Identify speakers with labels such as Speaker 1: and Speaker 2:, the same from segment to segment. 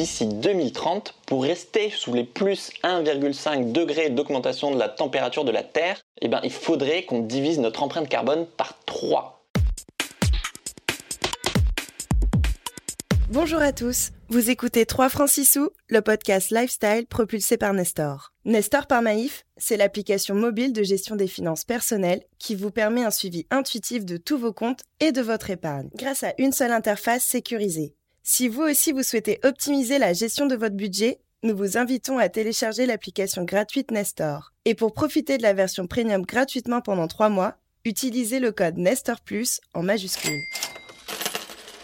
Speaker 1: d'ici 2030, pour rester sous les plus 1,5 degrés d'augmentation de la température de la Terre, eh ben, il faudrait qu'on divise notre empreinte carbone par 3.
Speaker 2: Bonjour à tous, vous écoutez 3 francs 6 sous, le podcast lifestyle propulsé par Nestor. Nestor par Maïf, c'est l'application mobile de gestion des finances personnelles qui vous permet un suivi intuitif de tous vos comptes et de votre épargne grâce à une seule interface sécurisée. Si vous aussi vous souhaitez optimiser la gestion de votre budget, nous vous invitons à télécharger l'application gratuite Nestor. Et pour profiter de la version premium gratuitement pendant 3 mois, utilisez le code Nestor Plus en majuscule.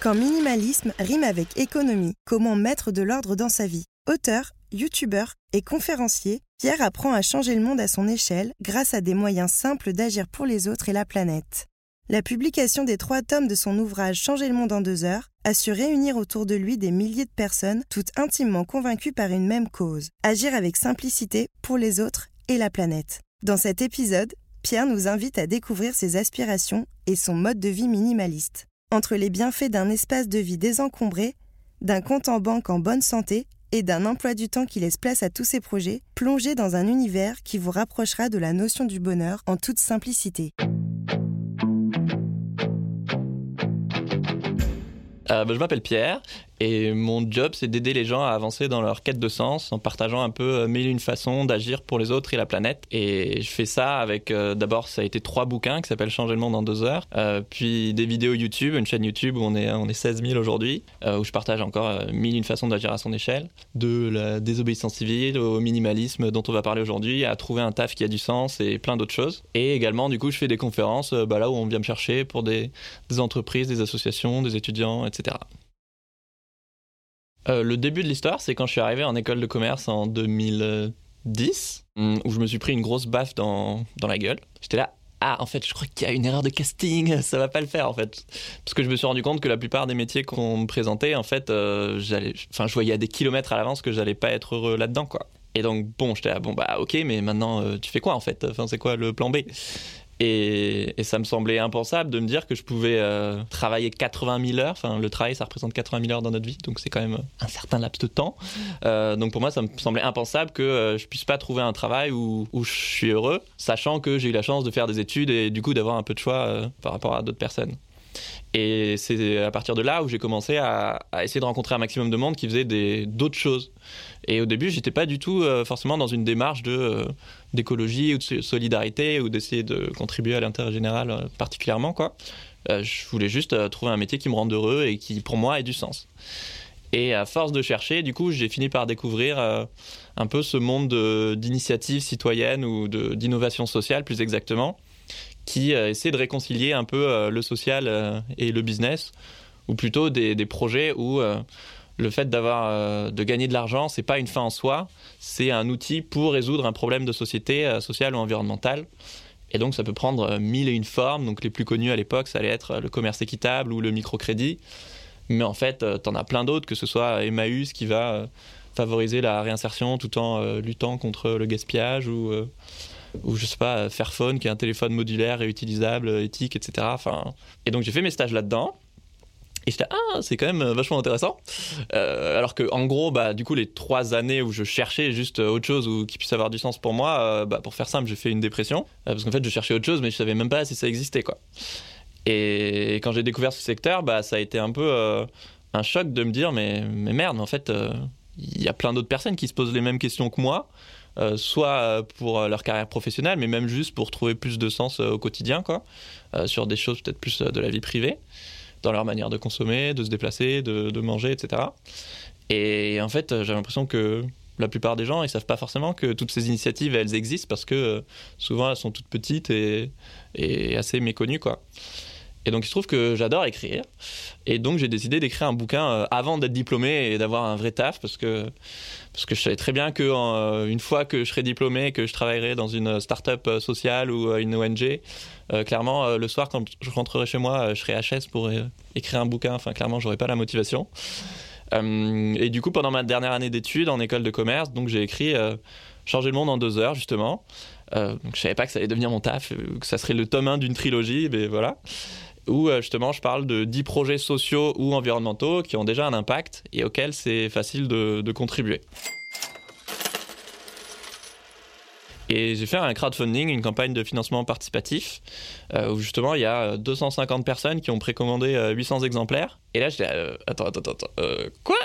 Speaker 2: Quand minimalisme rime avec économie, comment mettre de l'ordre dans sa vie? Auteur, youtubeur et conférencier, Pierre apprend à changer le monde à son échelle grâce à des moyens simples d'agir pour les autres et la planète. La publication des trois tomes de son ouvrage Changer le monde en deux heures a su réunir autour de lui des milliers de personnes, toutes intimement convaincues par une même cause, agir avec simplicité pour les autres et la planète. Dans cet épisode, Pierre nous invite à découvrir ses aspirations et son mode de vie minimaliste entre les bienfaits d'un espace de vie désencombré, d'un compte en banque en bonne santé et d'un emploi du temps qui laisse place à tous ces projets, plongez dans un univers qui vous rapprochera de la notion du bonheur en toute simplicité.
Speaker 1: Euh, bah, je m'appelle Pierre et mon job c'est d'aider les gens à avancer dans leur quête de sens en partageant un peu euh, mille et une façons d'agir pour les autres et la planète. Et je fais ça avec euh, d'abord ça a été trois bouquins qui s'appellent Changer le monde en deux heures, puis des vidéos YouTube, une chaîne YouTube où on est on est 16 000 aujourd'hui, où je partage encore mille et une façons d'agir à son échelle, de la désobéissance civile au minimalisme dont on va parler aujourd'hui, à trouver un taf qui a du sens et plein d'autres choses. Et également du coup je fais des conférences bah, là où on vient me chercher pour des entreprises, des associations, des étudiants, etc. Euh, le début de l'histoire, c'est quand je suis arrivé en école de commerce en 2010, mm, où je me suis pris une grosse baffe dans, dans la gueule. J'étais là, ah, en fait, je crois qu'il y a une erreur de casting, ça va pas le faire, en fait. Parce que je me suis rendu compte que la plupart des métiers qu'on me présentait, en fait, euh, j'allais, enfin, je voyais à des kilomètres à l'avance que j'allais pas être heureux là-dedans, quoi. Et donc, bon, j'étais là, bon, bah, ok, mais maintenant, euh, tu fais quoi, en fait? Enfin, c'est quoi le plan B? Et, ça me semblait impensable de me dire que je pouvais euh, travailler 80 000 heures. Enfin, le travail, ça représente 80 000 heures dans notre vie, donc c'est quand même un certain laps de temps. Euh, donc pour moi, ça me semblait impensable que euh, je puisse pas trouver un travail où, où je suis heureux, sachant que j'ai eu la chance de faire des études et du coup d'avoir un peu de choix par rapport à d'autres personnes. Et c'est à partir de là où j'ai commencé à, essayer de rencontrer un maximum de monde qui faisait d'autres choses. Et au début, j'étais pas du tout forcément dans une démarche de d'écologie ou de solidarité ou d'essayer de contribuer à l'intérêt général euh, particulièrement quoi. Euh, je voulais juste euh, trouver un métier qui me rende heureux et qui pour moi ait du sens. Et à force de chercher, du coup, j'ai fini par découvrir un peu ce monde d'initiatives citoyennes ou d'innovation sociale, plus exactement, qui essaie de réconcilier un peu le social et le business, ou plutôt des, projets où le fait d'avoir euh, de gagner de l'argent, c'est pas une fin en soi, c'est un outil pour résoudre un problème de société, euh, sociale ou environnementale. Et donc ça peut prendre euh, mille et une formes. Donc les plus connus à l'époque, ça allait être le commerce équitable ou le microcrédit. Mais en fait, tu en as plein d'autres, que ce soit Emmaüs qui va favoriser la réinsertion tout en luttant contre le gaspillage ou ou je sais pas, Fairphone qui est un téléphone modulaire, réutilisable, éthique, etc. Enfin, et donc j'ai fait mes stages là-dedans. Et j'étais ah c'est quand même euh, vachement intéressant. Euh, alors que en gros bah du coup les trois années où je cherchais juste euh, autre chose ou qui puisse avoir du sens pour moi, bah, pour faire simple j'ai fait une dépression parce qu'en fait je cherchais autre chose mais je savais même pas si ça existait quoi. Et quand j'ai découvert ce secteur bah ça a été un peu un choc de me dire mais merde en fait il y a plein d'autres personnes qui se posent les mêmes questions que moi. Soit pour leur carrière professionnelle, mais même juste pour trouver plus de sens au quotidien, quoi, sur des choses peut-être plus de la vie privée dans leur manière de consommer, de se déplacer, de, manger, etc. Et en fait, j'ai l'impression que la plupart des gens, ils savent pas forcément que toutes ces initiatives, elles existent parce que euh, souvent elles sont toutes petites et, et assez méconnues, quoi. Et donc il se trouve que j'adore écrire. Et donc j'ai décidé d'écrire un bouquin euh, avant d'être diplômé et d'avoir un vrai taf parce que, parce que je savais très bien que euh, une fois que je serais diplômé, que je travaillerais dans une start-up euh, sociale ou une ONG, clairement le soir quand je rentrerai chez moi, je serai HS pour écrire un bouquin. Enfin clairement j'aurais pas la motivation. et du coup pendant ma dernière année d'études en école de commerce, donc j'ai écrit Changer le monde en deux heures justement. donc je savais pas que ça allait devenir mon taf, que ça serait le tome 1 d'une trilogie, mais voilà. Où justement je parle de 10 projets sociaux ou environnementaux qui ont déjà un impact et auxquels c'est facile de contribuer. Et j'ai fait un crowdfunding, une campagne de financement participatif, euh, où justement il y a 250 personnes qui ont précommandé 800 euh, exemplaires. Et là, j'étais, euh, attends, attends, attends, quoi?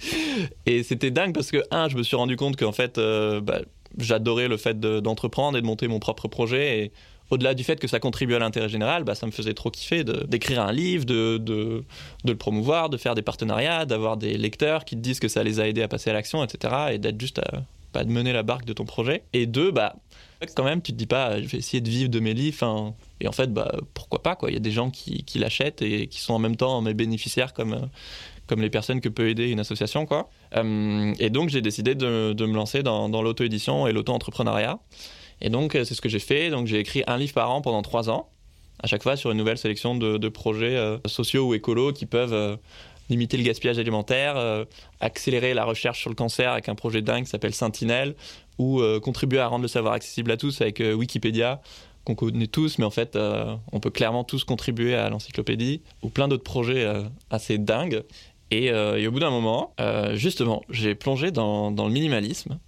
Speaker 1: Et c'était dingue parce que, un, je me suis rendu compte qu'en fait, bah, j'adorais le fait d'entreprendre et de monter mon propre projet. Et au-delà du fait que ça contribue à l'intérêt général, bah, ça me faisait trop kiffer d'écrire un livre, de, de, le promouvoir, de faire des partenariats, d'avoir des lecteurs qui te disent que ça les a aidés à passer à l'action, etc. Et d'être juste à pas de mener la barque de ton projet. Et deux, bah, quand même, tu te dis pas, je vais essayer de vivre de mes livres. Et en fait, bah, pourquoi pas. Il y a des gens qui, l'achètent et qui sont en même temps mes bénéficiaires comme, les personnes que peut aider une association. Euh, et donc, j'ai décidé de, de, me lancer dans, dans l'auto-édition et l'auto-entrepreneuriat. Et donc, c'est ce que j'ai fait. Donc, j'ai écrit un livre par an pendant trois ans, à chaque fois sur une nouvelle sélection de, projets euh, sociaux ou écolos qui peuvent euh, limiter le gaspillage alimentaire, euh, accélérer la recherche sur le cancer avec un projet dingue qui s'appelle Sentinelle, ou euh, contribuer à rendre le savoir accessible à tous avec euh, Wikipédia, qu'on connaît tous, mais en fait, on peut clairement tous contribuer à l'encyclopédie, ou plein d'autres projets assez dingues. Et, au bout d'un moment, justement, j'ai plongé dans, le minimalisme.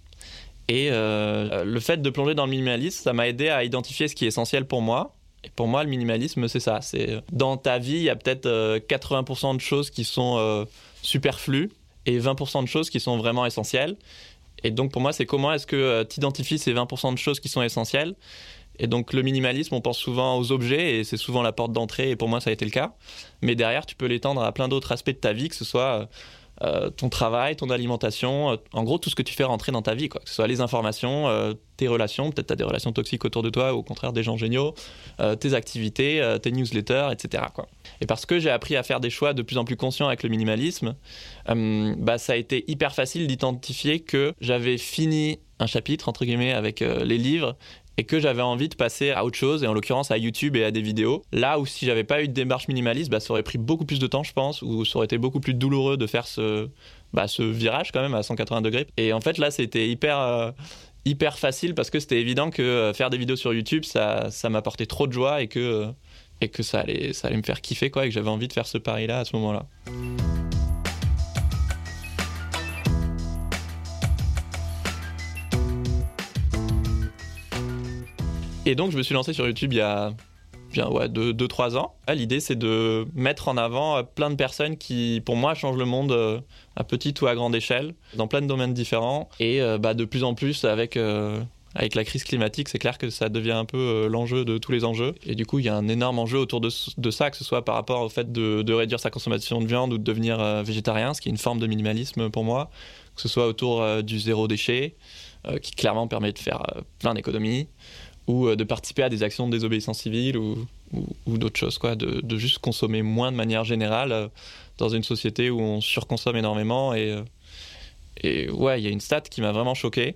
Speaker 1: Et le fait de plonger dans le minimalisme, ça m'a aidé à identifier ce qui est essentiel pour moi, et pour moi, le minimalisme, c'est ça. C'est dans ta vie, il y a peut-être 80% euh, de choses qui sont euh, superflues et 20% de choses qui sont vraiment essentielles. Et donc pour moi, c'est comment est-ce que euh, tu identifies ces 20% de choses qui sont essentielles. Et donc le minimalisme, on pense souvent aux objets et c'est souvent la porte d'entrée. Et pour moi, ça a été le cas. Mais derrière, tu peux l'étendre à plein d'autres aspects de ta vie, que ce soit euh, ton travail, ton alimentation, euh, en gros tout ce que tu fais rentrer dans ta vie, quoi. que ce soit les informations, euh, tes relations, peut-être tu as des relations toxiques autour de toi, ou au contraire des gens géniaux, tes activités, tes newsletters, etc. Quoi. Et parce que j'ai appris à faire des choix de plus en plus conscients avec le minimalisme, bah, ça a été hyper facile d'identifier que j'avais fini un chapitre, entre guillemets, avec les livres et que j'avais envie de passer à autre chose, et en l'occurrence à YouTube et à des vidéos. Là où si j'avais pas eu de démarche minimaliste, bah, ça aurait pris beaucoup plus de temps, je pense, ou ça aurait été beaucoup plus douloureux de faire ce, bah, ce virage quand même à 180 degrés. Et en fait, là, c'était hyper, euh, hyper facile parce que c'était évident que euh, faire des vidéos sur YouTube, ça, ça m'apportait trop de joie et que, et que ça, allait, ça allait me faire kiffer, quoi, et que j'avais envie de faire ce pari-là à ce moment-là. Et donc, je me suis lancé sur YouTube il y a bien ouais, 2-3 ans. Ah, l'idée, c'est de mettre en avant euh, plein de personnes qui, pour moi, changent le monde euh, à petite ou à grande échelle, dans plein de domaines différents. Et euh, bah, de plus en plus, avec, avec la crise climatique, c'est clair que ça devient un peu l'enjeu de tous les enjeux. Et du coup, il y a un énorme enjeu autour de, ça, que ce soit par rapport au fait de, réduire sa consommation de viande ou de devenir végétarien, ce qui est une forme de minimalisme pour moi, que ce soit autour du zéro déchet, qui clairement permet de faire plein d'économies ou euh, de participer à des actions de désobéissance civile ou, ou, d'autres choses, quoi, de, de, juste consommer moins de manière générale euh, dans une société où on surconsomme énormément. Et, euh, et ouais, il y a une stat qui m'a vraiment choqué,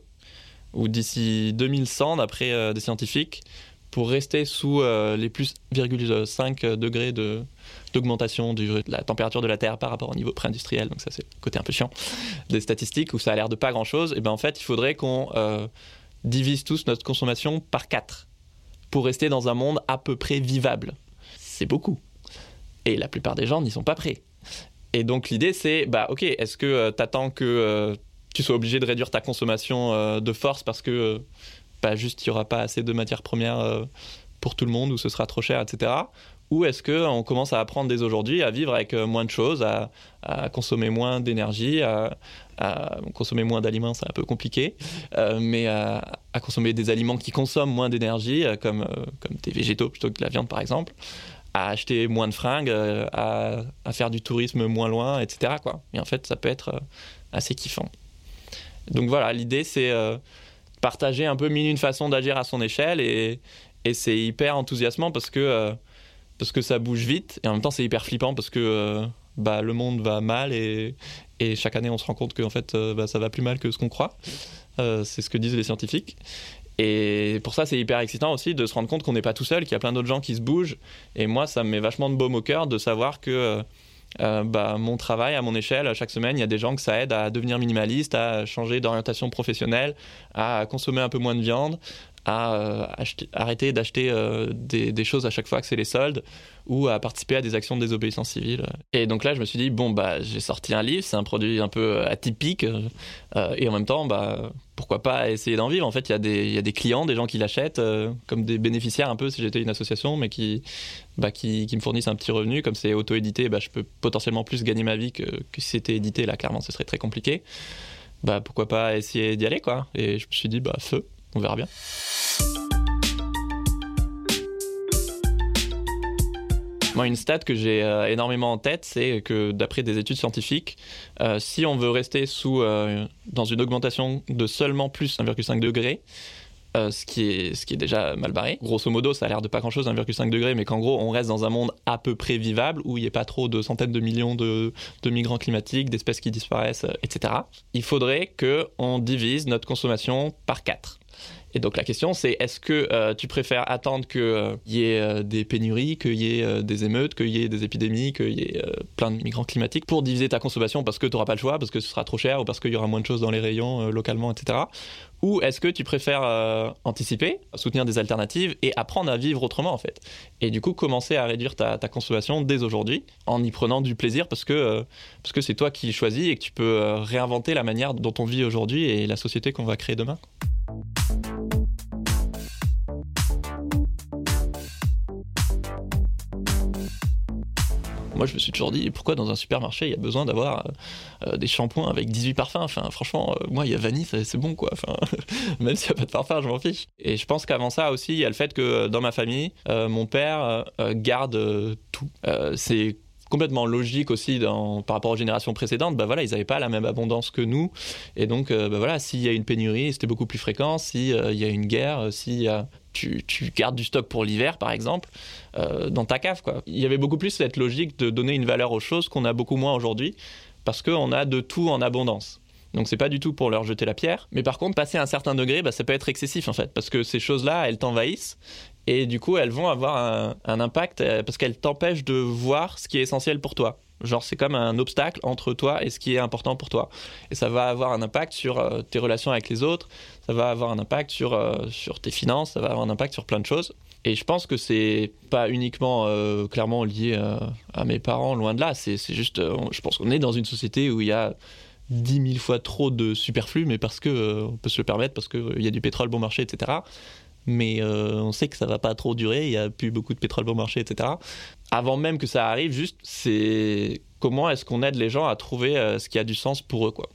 Speaker 1: où d'ici 2100, d'après des scientifiques, pour rester sous les plus 5 degrés de, d'augmentation de la température de la Terre par rapport au niveau pré-industriel, donc ça c'est le côté un peu chiant des statistiques où ça a l'air de pas grand-chose, et ben en fait il faudrait qu'on divise tous notre consommation par 4 pour rester dans un monde à peu près vivable. C'est beaucoup. Et la plupart des gens n'y sont pas prêts. Et donc l'idée c'est, bah ok, est-ce que euh, tu attends que euh, tu sois obligé de réduire ta consommation euh, de force parce que pas juste il n'y aura pas assez de matières premières pour tout le monde ou ce sera trop cher, etc. Ou est-ce qu'on commence à apprendre dès aujourd'hui à vivre avec moins de choses, à, consommer moins d'énergie, à, consommer moins d'aliments, c'est un peu compliqué, euh, mais à, consommer des aliments qui consomment moins d'énergie, euh, comme, euh, des végétaux plutôt que de la viande par exemple, à acheter moins de fringues, à, faire du tourisme moins loin, etc. Et en fait, ça peut être assez kiffant. Donc voilà, l'idée c'est partager un peu mille une façon d'agir à son échelle et c'est hyper enthousiasmant parce que, parce que ça bouge vite et en même temps c'est hyper flippant parce que bah, le monde va mal et, et chaque année, on se rend compte que en fait, euh, bah, ça va plus mal que ce qu'on croit. Euh, c'est ce que disent les scientifiques. Et pour ça, c'est hyper excitant aussi de se rendre compte qu'on n'est pas tout seul, qu'il y a plein d'autres gens qui se bougent. Et moi, ça me met vachement de baume au cœur de savoir que euh, bah, mon travail, à mon échelle, chaque semaine, il y a des gens que ça aide à devenir minimaliste, à changer d'orientation professionnelle, à consommer un peu moins de viande, à euh, arrêter d'acheter euh, des, choses à chaque fois que c'est les soldes ou à participer à des actions de désobéissance civile. Et donc là, je me suis dit, bon, bah, j'ai sorti un livre, c'est un produit un peu atypique, et en même temps, bah, pourquoi pas essayer d'en vivre? En fait, il y, a des clients, des gens qui l'achètent, comme des bénéficiaires un peu si j'étais une association, mais qui, bah, me fournissent un petit revenu. Comme c'est auto-édité, bah, je peux potentiellement plus gagner ma vie que, que si c'était édité. Là, clairement, ce serait très compliqué. Bah, pourquoi pas essayer d'y aller, quoi. Et je me suis dit, bah, feu on verra bien. Moi, une stat que j'ai euh, énormément en tête, c'est que d'après des études scientifiques, euh, si on veut rester sous, euh, dans une augmentation de seulement plus 1,5 degré, euh, ce, qui est, déjà mal barré. Grosso modo, ça a l'air de pas grand-chose, 1,5 degré, mais qu'en gros, on reste dans un monde à peu près vivable, où il n'y a pas trop de centaines de millions de, de migrants climatiques, d'espèces qui disparaissent, euh, etc. Il faudrait qu'on divise notre consommation par 4. Et donc la question c'est est-ce que euh, tu préfères attendre qu'il y ait des pénuries, qu'il y ait des émeutes, qu'il y ait des épidémies, qu'il y ait plein de migrants climatiques pour diviser ta consommation parce que tu n'auras pas le choix, parce que ce sera trop cher ou parce qu'il y aura moins de choses dans les rayons localement, etc. Ou est-ce que tu préfères euh, anticiper, soutenir des alternatives et apprendre à vivre autrement en fait? Et du coup commencer à réduire ta, consommation dès aujourd'hui en y prenant du plaisir parce que euh, c'est toi qui choisis et que tu peux euh, réinventer la manière dont on vit aujourd'hui et la société qu'on va créer demain. Moi, je me suis toujours dit, pourquoi dans un supermarché, il y a besoin d'avoir euh, euh, des shampoings avec 18 parfums? Franchement, euh, moi, il y a vanille, c'est bon, quoi. Même s'il n'y a pas de parfum, je m'en fiche. Et je pense qu'avant ça aussi, il y a le fait que dans ma famille, mon père garde tout. c'est complètement logique aussi dans, par rapport aux générations précédentes. Bah voilà, ils n'avaient pas la même abondance que nous. Et donc, bah voilà, s'il y a une pénurie, c'était beaucoup plus fréquent. S'il y a une guerre, y a tu, gardes du stock pour l'hiver, par exemple, euh, dans ta cave. Quoi. Il y avait beaucoup plus cette logique de donner une valeur aux choses qu'on a beaucoup moins aujourd'hui, parce qu'on a de tout en abondance. Donc c'est pas du tout pour leur jeter la pierre, mais par contre passer à un certain degré, bah, ça peut être excessif en fait, parce que ces choses-là, elles t'envahissent et du coup elles vont avoir un, impact euh, parce qu'elles t'empêchent de voir ce qui est essentiel pour toi. Genre, c'est comme un obstacle entre toi et ce qui est important pour toi. Et ça va avoir un impact sur euh, tes relations avec les autres, ça va avoir un impact sur, euh, sur tes finances, ça va avoir un impact sur plein de choses. Et je pense que c'est pas uniquement clairement lié à mes parents, loin de là. C'est juste, je pense qu'on est dans une société où il y a 10 000 fois trop de superflu, mais parce que on peut se le permettre, parce qu'il y a du pétrole bon marché, etc mais euh, on sait que ça va pas trop durer, il y a plus beaucoup de pétrole bon marché, etc. Avant même que ça arrive, juste, c'est comment est-ce qu'on aide les gens à trouver euh, ce qui a du sens pour eux, quoi.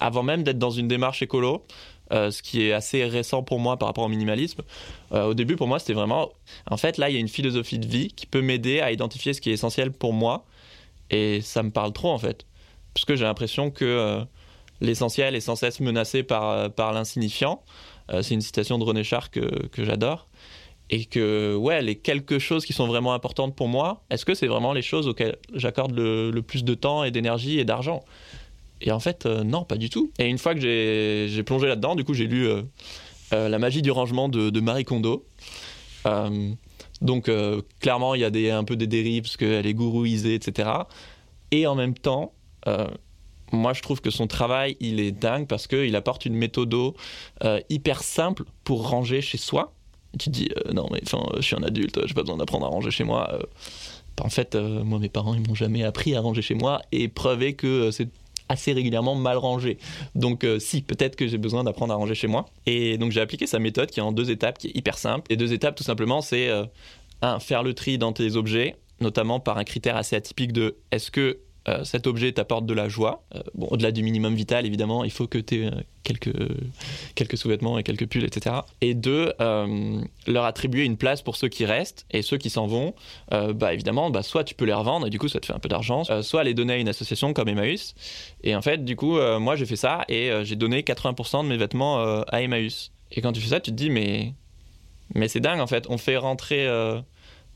Speaker 1: Avant même d'être dans une démarche écolo, euh, ce qui est assez récent pour moi par rapport au minimalisme. au début, pour moi, c'était vraiment, en fait, là, il y a une philosophie de vie qui peut m'aider à identifier ce qui est essentiel pour moi, et ça me parle trop, en fait, parce que j'ai l'impression que l'essentiel est sans cesse menacé par, par l'insignifiant. Euh, c'est une citation de René Char que, j'adore. Et que, ouais, les quelques choses qui sont vraiment importantes pour moi, est-ce que c'est vraiment les choses auxquelles j'accorde le, plus de temps et d'énergie et d'argent? Et en fait, euh, non, pas du tout. Et une fois que j'ai plongé là-dedans, du coup, j'ai lu euh, La magie du rangement de, Marie Kondo. donc, clairement, il y a un peu des dérives parce qu'elle est gourouisée, etc. Et en même temps, moi je trouve que son travail il est dingue parce qu'il apporte une méthode euh, hyper simple pour ranger chez soi. tu te dis euh, non mais enfin je suis un adulte, j'ai pas besoin d'apprendre à ranger chez moi. Euh. en fait, moi mes parents ils m'ont jamais appris à ranger chez moi et preuvé que c'est assez régulièrement mal rangé. Donc si, peut-être que j'ai besoin d'apprendre à ranger chez moi. Et donc j'ai appliqué sa méthode qui est en deux étapes, qui est hyper simple. Les deux étapes tout simplement c'est un, faire le tri dans tes objets, notamment par un critère assez atypique de est-ce que euh, cet objet t'apporte de la joie. Euh, bon, au-delà du minimum vital, évidemment, il faut que tu aies euh, quelques, quelques sous-vêtements et quelques pulls, etc. Et deux, leur attribuer une place pour ceux qui restent et ceux qui s'en vont. bah, évidemment, bah, soit tu peux les revendre et du coup, ça te fait un peu d'argent, soit les donner à une association comme Emmaüs. Et en fait, du coup, moi, j'ai fait ça et j'ai donné 80% de mes vêtements à Emmaüs. Et quand tu fais ça, tu te dis, mais, mais c'est dingue, en fait. On fait rentrer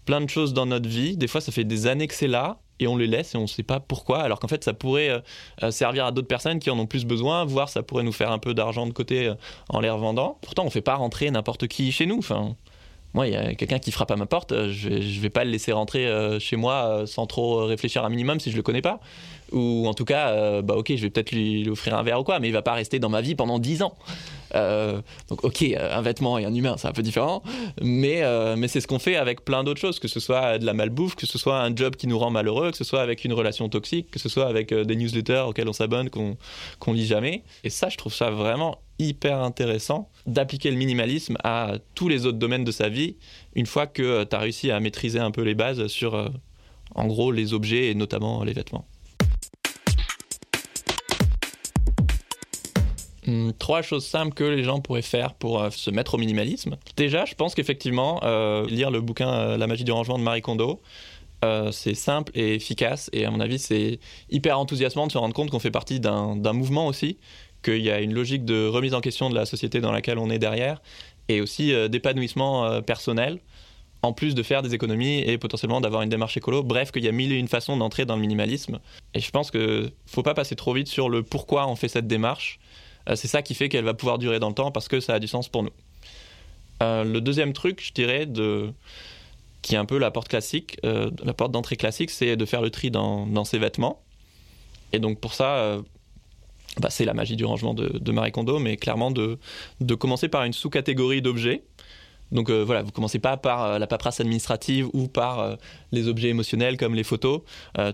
Speaker 1: plein de choses dans notre vie. Des fois, ça fait des années que c'est là et on les laisse et on ne sait pas pourquoi, alors qu'en fait ça pourrait euh, euh, servir à d'autres personnes qui en ont plus besoin, voire ça pourrait nous faire un peu d'argent de côté euh, en les revendant. Pourtant on ne fait pas rentrer n'importe qui chez nous. Enfin, moi, il y a quelqu'un qui frappe à ma porte, je vais, vais pas le laisser rentrer chez moi sans trop réfléchir un minimum si je le connais pas. Ou en tout cas, bah ok, je vais peut-être lui, offrir un verre ou quoi, mais il va pas rester dans ma vie pendant 10 ans. Euh, donc ok, un vêtement et un humain, c'est un peu différent, mais, mais c'est ce qu'on fait avec plein d'autres choses, que ce soit de la malbouffe, que ce soit un job qui nous rend malheureux, que ce soit avec une relation toxique, que ce soit avec des newsletters auxquels on s'abonne, qu'on qu'on lit jamais. Et ça, je trouve ça vraiment hyper intéressant d'appliquer le minimalisme à tous les autres domaines de sa vie une fois que tu as réussi à maîtriser un peu les bases sur, en gros, les objets et notamment les vêtements. Hmm, trois choses simples que les gens pourraient faire pour euh, se mettre au minimalisme. Déjà, je pense qu'effectivement, euh, lire le bouquin euh, La magie du rangement de Marie Kondo, c'est simple et efficace. Et à mon avis, c'est hyper enthousiasmant de se rendre compte qu'on fait partie d'un mouvement aussi, qu'il y a une logique de remise en question de la société dans laquelle on est derrière, et aussi d'épanouissement personnel en plus de faire des économies et potentiellement d'avoir une démarche écolo. Bref, qu'il y a mille et une façons d'entrer dans le minimalisme. Et je pense qu'il faut pas passer trop vite sur le pourquoi on fait cette démarche. Euh, c'est ça qui fait qu'elle va pouvoir durer dans le temps parce que ça a du sens pour nous. Euh, le deuxième truc, je dirais, qui est un peu la porte classique, euh, la porte d'entrée classique, c'est de faire le tri dans, ses vêtements. Et donc pour ça, bah, c'est la magie du rangement de, Marie Kondo, mais clairement de commencer par une sous-catégorie d'objets donc euh, voilà, vous commencez pas par euh, la paperasse administrative ou par euh, les objets émotionnels comme les photos.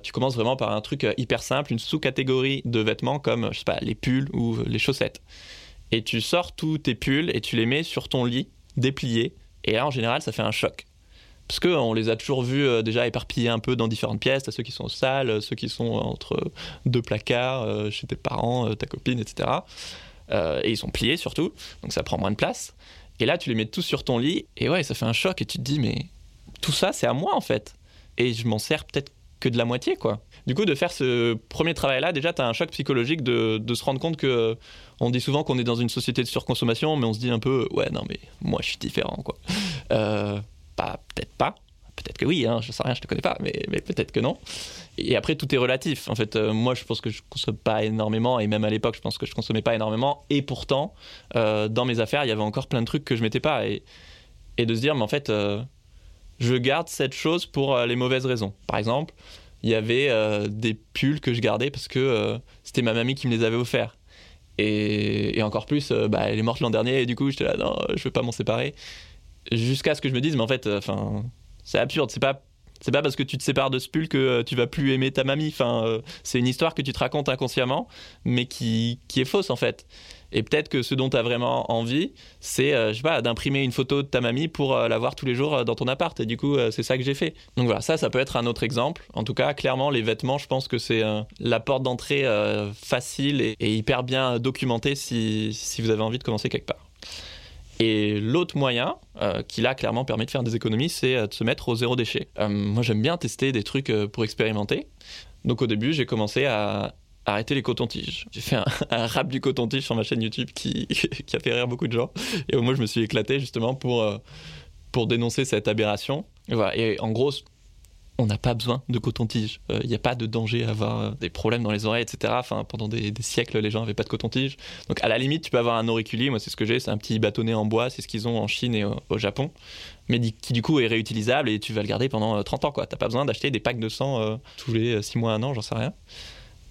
Speaker 1: tu commences vraiment par un truc hyper simple, une sous-catégorie de vêtements comme les pulls ou les chaussettes. Et tu sors tous tes pulls et tu les mets sur ton lit dépliés. Et là en général ça fait un choc. Parce qu'on les a toujours vus déjà éparpillés un peu dans différentes pièces, ceux qui sont sales, ceux qui sont entre deux placards, chez tes parents, ta copine, etc. et ils sont pliés surtout, donc ça prend moins de place. Et là, tu les mets tous sur ton lit, et ouais, ça fait un choc, et tu te dis, mais tout ça, c'est à moi en fait. Et je m'en sers peut-être que de la moitié, quoi. Du coup, de faire ce premier travail-là, déjà, tu as un choc psychologique de, se rendre compte que on dit souvent qu'on est dans une société de surconsommation, mais on se dit un peu, ouais, non, mais moi, je suis différent, quoi. Euh, peut-être pas. Peut-être que oui, hein, je sais rien, je te connais pas, mais, peut-être que non. Et après, tout est relatif. En fait, euh, moi, je pense que je consomme pas énormément, et même à l'époque, je pense que je consommais pas énormément. Et pourtant, euh, dans mes affaires, il y avait encore plein de trucs que je mettais pas. Et, de se dire, mais en fait, euh, je garde cette chose pour les mauvaises raisons. Par exemple, il y avait des pulls que je gardais parce que c'était ma mamie qui me les avait offerts. Et, et encore plus, bah, elle est morte l'an dernier, et du coup, j'étais là, non, je veux pas m'en séparer. Jusqu'à ce que je me dise, mais en fait, enfin, c'est absurde. C'est pas c'est pas parce que tu te sépares de ce pull que euh, tu vas plus aimer ta mamie. Enfin, euh, c'est une histoire que tu te racontes inconsciemment, mais qui, qui est fausse en fait. Et peut-être que ce dont tu as vraiment envie, c'est, euh, je sais pas, d'imprimer une photo de ta mamie pour la voir tous les jours dans ton appart. Et du coup, c'est ça que j'ai fait. Donc voilà, ça, ça peut être un autre exemple. En tout cas, clairement, les vêtements, je pense que c'est la porte d'entrée facile et, et, hyper bien documentée si, si vous avez envie de commencer quelque part. Et l'autre moyen, euh, qui là clairement permet de faire des économies, c'est euh, de se mettre au zéro déchet. Euh, moi j'aime bien tester des trucs pour expérimenter. Donc au début j'ai commencé à arrêter les cotons-tiges. J'ai fait un, rap du coton-tige sur ma chaîne YouTube qui, a fait rire beaucoup de gens. Et moi je me suis éclaté justement pour, pour dénoncer cette aberration. Et en gros, on n'a pas besoin de coton-tige. Il euh, n'y a pas de danger à avoir euh, des problèmes dans les oreilles, etc. Enfin, pendant des, siècles, les gens n'avaient pas de coton-tige. Donc, à la limite, tu peux avoir un auriculi. Moi, c'est ce que j'ai. C'est un petit bâtonnet en bois. C'est ce qu'ils ont en Chine et au, Japon. Mais qui, du coup, est réutilisable et tu vas le garder pendant 30 euh, ans, quoi. T'as pas besoin d'acheter des packs de sang tous les 6 mois, 1 an, j'en sais rien.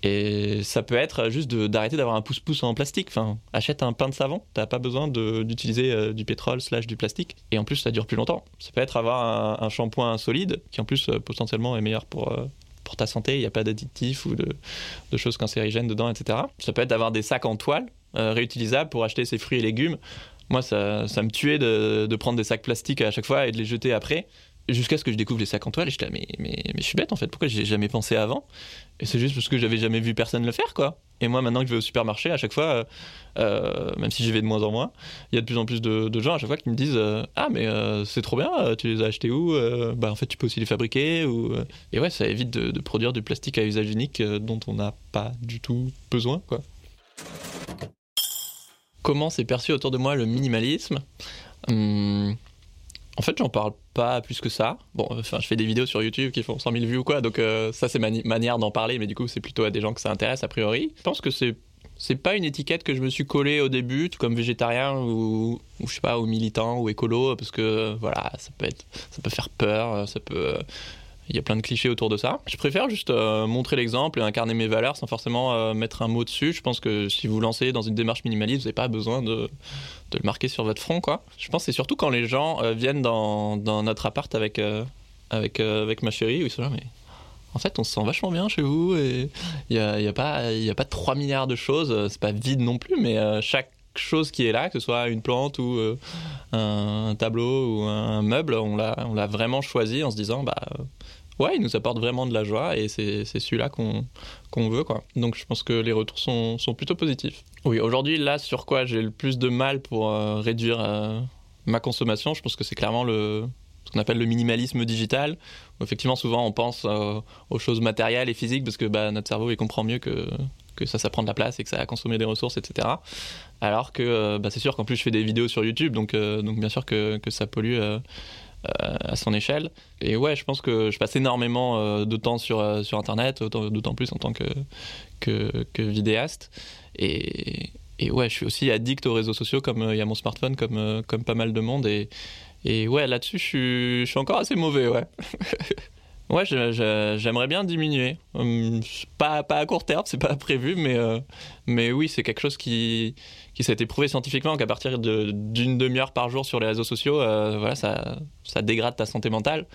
Speaker 1: Et ça peut être juste d'arrêter d'avoir un pouce-pouce en plastique. Enfin, achète un pain de savon, t'as pas besoin d'utiliser euh, du pétrole slash du plastique. Et en plus, ça dure plus longtemps. Ça peut être avoir un, shampoing solide, qui en plus euh, potentiellement est meilleur pour, euh, pour ta santé. Il n'y a pas d'additifs ou de, choses cancérigènes dedans, etc. Ça peut être d'avoir des sacs en toile réutilisables pour acheter ses fruits et légumes. Moi, ça, ça me tuait de, de prendre des sacs plastiques à chaque fois et de les jeter après jusqu'à ce que je découvre les sacs en toile et j'étais là mais, je suis bête en fait. Pourquoi j'ai jamais pensé avant? Et c'est juste parce que j'avais jamais vu personne le faire quoi. Et moi maintenant que je vais au supermarché à chaque fois euh, euh, même si j'y vais de moins en moins il y a de plus en plus de, gens à chaque fois qui me disent euh, ah mais c'est trop bien tu les as achetés où bah en fait tu peux aussi les fabriquer et ouais ça évite de, produire du plastique à usage unique dont on n'a pas du tout besoin quoi. Comment s'est perçu autour de moi le minimalisme? Hum, en fait, j'en parle pas plus que ça. Bon, enfin, je fais des vidéos sur YouTube qui font 100 000 vues ou quoi, donc euh, ça c'est ma manière d'en parler, mais du coup, c'est plutôt à des gens que ça intéresse a priori. Je pense que c'est c'est pas une étiquette que je me suis collée au début, comme végétarien ou, ou, pas, ou militant ou écolo, parce que voilà, ça peut être, ça peut faire peur, ça peut il y a plein de clichés autour de ça. Je préfère juste euh, montrer l'exemple et incarner mes valeurs sans forcément euh, mettre un mot dessus. Je pense que si vous lancez dans une démarche minimaliste, vous n'avez pas besoin de, le marquer sur votre front. Quoi. Je pense que c'est surtout quand les gens euh, viennent dans, notre appart avec, ma chérie, où ils sont là, mais en fait, on se sent vachement bien chez vous il n'y a pas 3 milliards de choses. C'est pas vide non plus, mais chaque chose qui est là, que ce soit une plante ou un, tableau ou un meuble, on l'a vraiment choisi en se disant, bah ouais, il nous apporte vraiment de la joie et c'est celui-là qu'on qu'on veut. Quoi. Donc je pense que les retours sont, sont plutôt positifs. Oui, aujourd'hui, là, sur quoi j'ai le plus de mal pour euh, réduire euh, ma consommation, je pense que c'est clairement le, ce qu'on appelle le minimalisme digital. Effectivement, souvent, on pense euh, aux choses matérielles et physiques parce que bah, notre cerveau, il comprend mieux que, que ça, ça prend de la place et que ça a consommé des ressources, etc. Alors que bah, c'est sûr qu'en plus, je fais des vidéos sur YouTube, donc, donc bien sûr que, que ça pollue euh, à son échelle. Et ouais, je pense que je passe énormément euh, de temps sur, euh, sur Internet, d'autant plus en tant que, que, que vidéaste. Et, et, ouais, je suis aussi addict aux réseaux sociaux comme il y a mon smartphone, comme, comme pas mal de monde. Et, et ouais, là-dessus, je suis, je suis encore assez mauvais, ouais. Ouais, j'aimerais bien diminuer. Hum, pas, à court terme, c'est pas prévu, mais, euh, mais oui, c'est quelque chose qui, qui s'est été prouvé scientifiquement qu'à partir d'une demi-heure par jour sur les réseaux sociaux, euh, voilà, ça, ça dégrade ta santé mentale.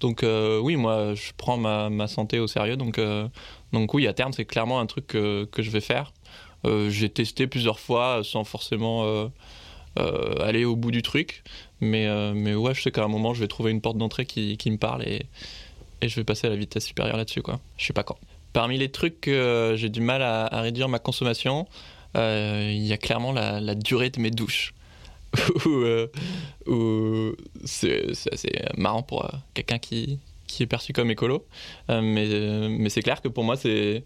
Speaker 1: Donc euh, oui, moi, je prends ma, ma, santé au sérieux. Donc, donc oui, à terme, c'est clairement un truc que, que je vais faire. J'ai testé plusieurs fois sans forcément aller au bout du truc. Mais, mais ouais, je sais qu'à un moment, je vais trouver une porte d'entrée qui, qui me parle et et je vais passer à la vitesse supérieure là-dessus, quoi. Je sais pas quand. Parmi les trucs que euh, j'ai du mal à, réduire ma consommation, euh, il y a clairement la, durée de mes douches. Où, c'est assez marrant pour euh, quelqu'un qui, qui est perçu comme écolo. mais mais c'est clair que pour moi, c'est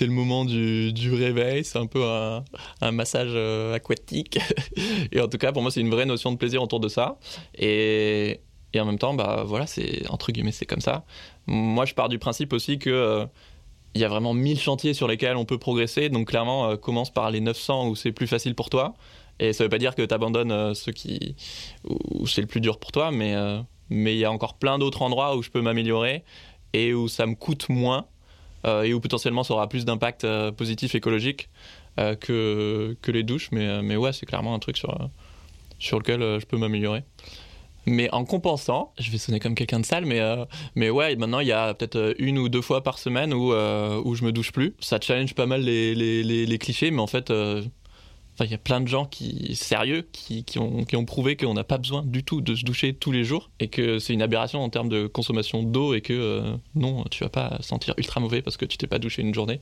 Speaker 1: le moment du, du réveil. C'est un peu un, un massage aquatique. et en tout cas, pour moi, c'est une vraie notion de plaisir autour de ça. Et, et en même temps, bah voilà, c'est entre guillemets, c'est comme ça. Moi, je pars du principe aussi que euh, il y a vraiment 1000 chantiers sur lesquels on peut progresser. Donc clairement, euh, commence par les 900 où c'est plus facile pour toi. Et ça veut pas dire que tu abandonnes euh, ceux qui où c'est le plus dur pour toi, mais mais il y a encore plein d'autres endroits où je peux m'améliorer et où ça me coûte moins et où potentiellement ça aura plus d'impact positif écologique que, que les douches. Mais, mais ouais, c'est clairement un truc sur, sur lequel je peux m'améliorer. Mais en compensant, je vais sonner comme quelqu'un de sale, mais, euh, mais ouais, maintenant il y a peut-être euh, une ou deux fois par semaine où, euh, où je me douche plus. Ça challenge pas mal les, les, les, clichés, mais en fait, il y a plein de gens qui, sérieux qui, qui, ont, qui ont prouvé qu'on n'a pas besoin du tout de se doucher tous les jours et que c'est une aberration en termes de consommation d'eau et que non, tu vas pas sentir ultra mauvais parce que tu t'es pas douché une journée.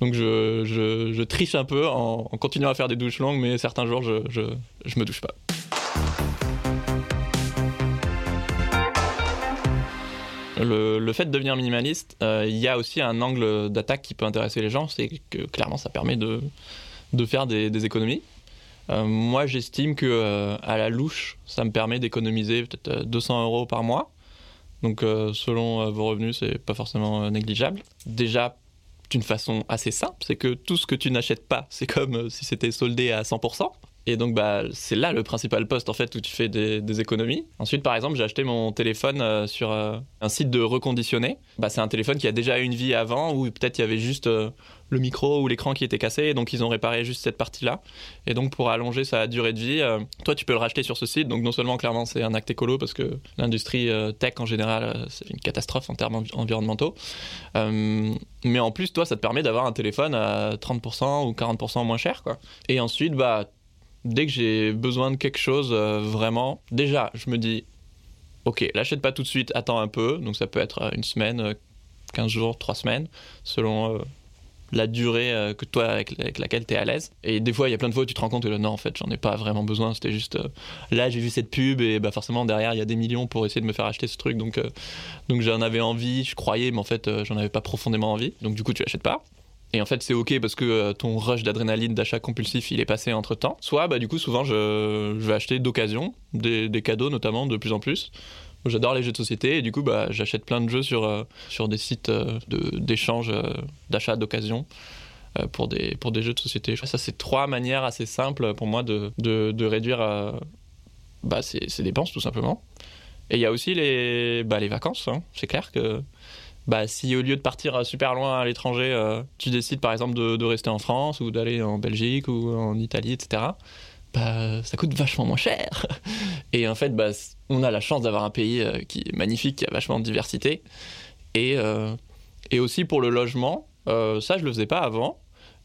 Speaker 1: Donc je, je, je triche un peu en, en, continuant à faire des douches longues, mais certains jours je, je, je me douche pas. Le, fait de devenir minimaliste, euh, il y a aussi un angle d'attaque qui peut intéresser les gens, c'est que clairement ça permet de, de faire des, économies. Euh, moi j'estime que euh, à la louche, ça me permet d'économiser peut-être 200 euros par mois. Donc selon vos revenus, c'est pas forcément négligeable. Déjà d'une façon assez simple, c'est que tout ce que tu n'achètes pas, c'est comme si c'était soldé à 100%. Et donc, bah, c'est là le principal poste en fait où tu fais des, économies. Ensuite, par exemple, j'ai acheté mon téléphone euh, sur euh, un site de reconditionné. Bah, c'est un téléphone qui a déjà une vie avant, où peut-être il y avait juste euh, le micro ou l'écran qui était cassé, et donc ils ont réparé juste cette partie-là. Et donc, pour allonger sa durée de vie, toi, tu peux le racheter sur ce site. Donc, non seulement, clairement, c'est un acte écolo parce que l'industrie tech en général, c'est une catastrophe en termes environnementaux. mais en plus, toi, ça te permet d'avoir un téléphone à 30% ou 40% moins cher, quoi. Et ensuite, bah dès que j'ai besoin de quelque chose euh, vraiment, déjà, je me dis, ok, l'achète pas tout de suite, attends un peu. Donc ça peut être euh, une semaine, 15 euh, jours, 3 semaines, selon la durée que toi avec, laquelle tu es à l'aise. Et des fois, il y a plein de fois où tu te rends compte que non, en fait, j'en ai pas vraiment besoin. C'était juste là, j'ai vu cette pub et bah, forcément derrière, il y a des millions pour essayer de me faire acheter ce truc. Donc, donc j'en avais envie, je croyais, mais en fait, j'en avais pas profondément envie. Donc du coup, tu l'achètes pas. Et en fait, c'est ok parce que euh, ton rush d'adrénaline d'achat compulsif, il est passé entre temps. Soit, bah, du coup, souvent, je, vais acheter d'occasion, des, cadeaux notamment, de plus en plus. J'adore les jeux de société et du coup, bah, j'achète plein de jeux sur, euh, sur des sites euh, d'échange, d'achat d'occasion. pour, des, pour des jeux de société. Ça, c'est trois manières assez simples pour moi de, de, réduire bah, ces, dépenses, tout simplement. Et il y a aussi les, bah, les vacances. Hein. C'est clair que bah, si au lieu de partir super loin à l'étranger, euh, tu décides par exemple de, rester en France ou d'aller en Belgique ou en Italie, etc., bah, ça coûte vachement moins cher. Et en fait, bah, on a la chance d'avoir un pays euh, qui est magnifique, qui a vachement de diversité. Et, euh, et aussi pour le logement, ça je le faisais pas avant.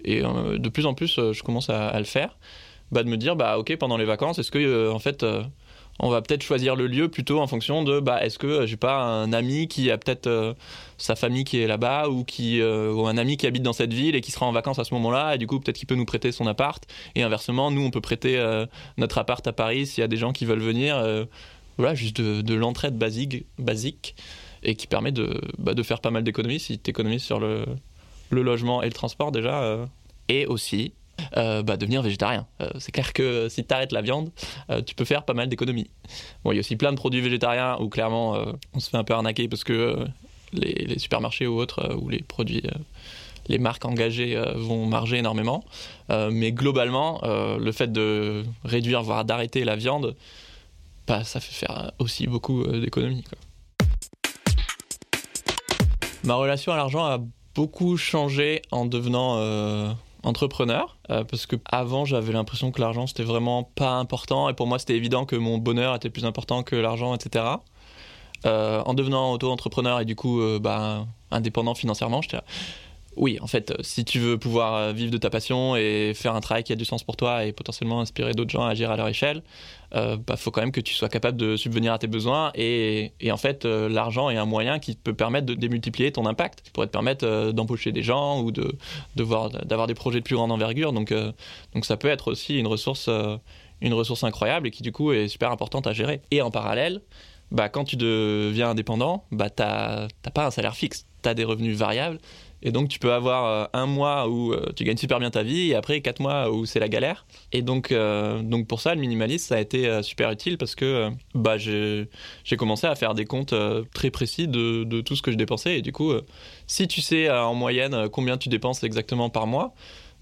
Speaker 1: Et de plus en plus, je commence à, à le faire. Bah, de me dire, bah, ok, pendant les vacances, est-ce que en fait on va peut-être choisir le lieu plutôt en fonction de bah, est-ce que j'ai pas un ami qui a peut-être euh, sa famille qui est là-bas ou euh, ou un ami qui habite dans cette ville et qui sera en vacances à ce moment-là et du coup peut-être qu'il peut nous prêter son appart et inversement nous on peut prêter euh, notre appart à Paris s'il y a des gens qui veulent venir voilà juste de, l'entraide basique basique et qui permet de, bah, de faire pas mal d'économies si tu économises sur le, le logement et le transport déjà et aussi euh, bah, devenir végétarien. Euh, c'est clair que si tu arrêtes la viande, euh, tu peux faire pas mal d'économies. Bon, il y a aussi plein de produits végétariens où clairement on se fait un peu arnaquer parce que les, supermarchés ou autres, ou les produits, les marques engagées vont marger énormément. mais globalement, le fait de réduire, voire d'arrêter la viande, bah, ça fait faire aussi beaucoup d'économies. Ma relation à l'argent a beaucoup changé en devenant entrepreneur euh, parce que avant j'avais l'impression que l'argent c'était vraiment pas important et pour moi c'était évident que mon bonheur était plus important que l'argent etc euh, en devenant auto-entrepreneur et du coup euh, bah, indépendant financièrement j'étais oui, en fait, si tu veux pouvoir vivre de ta passion et faire un travail qui a du sens pour toi et potentiellement inspirer d'autres gens à agir à leur échelle, il euh, bah, faut quand même que tu sois capable de subvenir à tes besoins. Et, en fait, euh, l'argent est un moyen qui peut permettre de démultiplier ton impact, qui pourrait te permettre euh, d'embaucher des gens ou de, d'avoir des projets de plus grande envergure. Donc, ça peut être aussi une ressource, une ressource incroyable et qui du coup est super importante à gérer. Et en parallèle, bah, quand tu deviens indépendant, bah, tu n'as pas un salaire fixe, tu as des revenus variables et donc, tu peux avoir euh, un mois où euh, tu gagnes super bien ta vie et après quatre mois où c'est la galère. Et donc, euh, donc pour ça, le minimalisme, ça a été super utile parce que bah, j'ai commencé à faire des comptes très précis de, de, tout ce que je dépensais. Et du coup, si tu sais en moyenne combien tu dépenses exactement par mois,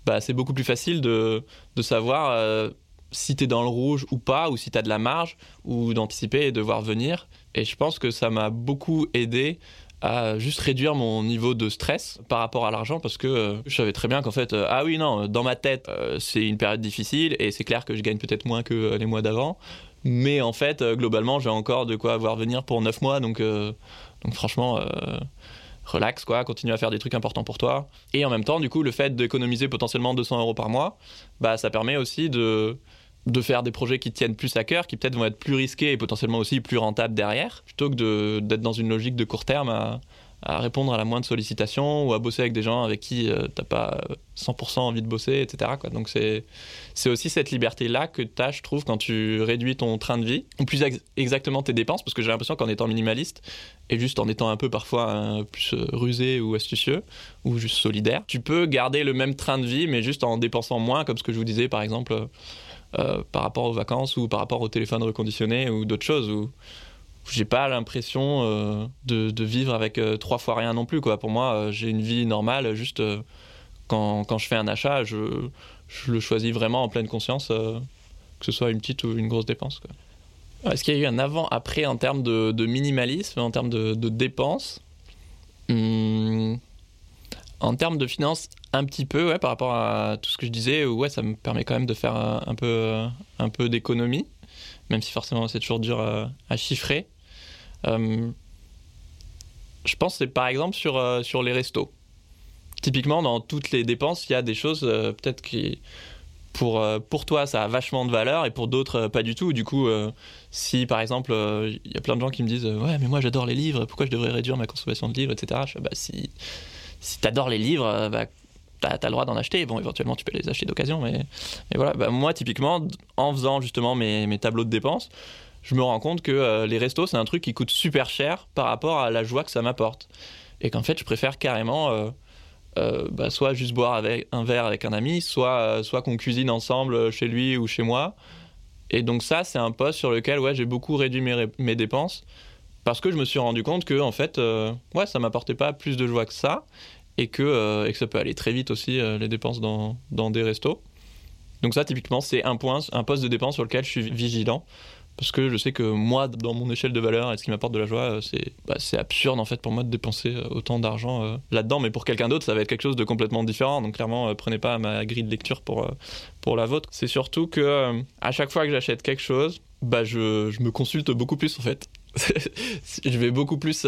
Speaker 1: bah, c'est beaucoup plus facile de, de savoir si tu es dans le rouge ou pas, ou si tu as de la marge, ou d'anticiper et de voir venir. Et je pense que ça m'a beaucoup aidé à juste réduire mon niveau de stress par rapport à l'argent parce que euh, je savais très bien qu'en fait, euh, ah oui, non, dans ma tête, euh, c'est une période difficile et c'est clair que je gagne peut-être moins que les mois d'avant. Mais en fait, globalement, j'ai encore de quoi voir venir pour 9 mois. Donc, donc franchement, relax, quoi, continue à faire des trucs importants pour toi. Et en même temps, du coup, le fait d'économiser potentiellement 200 euros par mois, bah, ça permet aussi de de faire des projets qui tiennent plus à cœur, qui peut-être vont être plus risqués et potentiellement aussi plus rentables derrière, plutôt que d'être dans une logique de court terme à, répondre à la moindre sollicitation ou à bosser avec des gens avec qui euh, t'as pas 100% envie de bosser, etc. Donc c'est aussi cette liberté-là que tu as, je trouve, quand tu réduis ton train de vie, ou plus exactement tes dépenses, parce que j'ai l'impression qu'en étant minimaliste, et juste en étant un peu parfois plus euh, rusé ou astucieux, ou juste solidaire, tu peux garder le même train de vie, mais juste en dépensant moins, comme ce que je vous disais par exemple euh, par rapport aux vacances ou par rapport au téléphone reconditionné ou d'autres choses où j'ai pas l'impression euh, de, vivre avec euh, trois fois rien non plus quoi. Pour moi, j'ai une vie normale. Juste quand, quand, je fais un achat, je, je, le choisis vraiment en pleine conscience, que ce soit une petite ou une grosse dépense. Est-ce qu'il y a eu un avant-après en termes de, minimalisme, en termes de, dépenses? Hmm. En termes de finances, un petit peu, ouais, par rapport à tout ce que je disais, ouais, ça me permet quand même de faire un, peu, un peu d'économie, même si forcément c'est toujours dur à, chiffrer. Euh, je pense c'est par exemple sur, euh, sur les restos. Typiquement, dans toutes les dépenses, il y a des choses euh, peut-être qui, pour, pour toi, ça a vachement de valeur et pour d'autres, pas du tout. Du coup, si par exemple, il y a plein de gens qui me disent Ouais, mais moi j'adore les livres, pourquoi je devrais réduire ma consommation de livres, etc. Je bah, si si tu adores les livres, euh, bah, tu as, le droit d'en acheter. Bon, éventuellement, tu peux les acheter d'occasion, mais, mais, voilà. Bah, moi, typiquement, en faisant justement mes, mes, tableaux de dépenses, je me rends compte que euh, les restos, c'est un truc qui coûte super cher par rapport à la joie que ça m'apporte. Et qu'en fait, je préfère carrément euh, bah, soit juste boire avec, un verre avec un ami, soit, soit qu'on cuisine ensemble chez lui ou chez moi. Et donc ça, c'est un poste sur lequel ouais, j'ai beaucoup réduit mes, mes, dépenses parce que je me suis rendu compte que en fait, ouais, ça m'apportait pas plus de joie que ça et que, euh, et que ça peut aller très vite aussi, euh, les dépenses dans, dans, des restos. Donc ça, typiquement, c'est un point, un poste de dépense sur lequel je suis vigilant parce que je sais que moi, dans mon échelle de valeur et ce qui m'apporte de la joie, c'est bah, absurde en fait pour moi de dépenser autant d'argent là-dedans. Mais pour quelqu'un d'autre, ça va être quelque chose de complètement différent. Donc clairement, prenez pas ma grille de lecture pour, pour la vôtre. C'est surtout que à chaque fois que j'achète quelque chose, bah, je, je me consulte beaucoup plus en fait. je vais beaucoup plus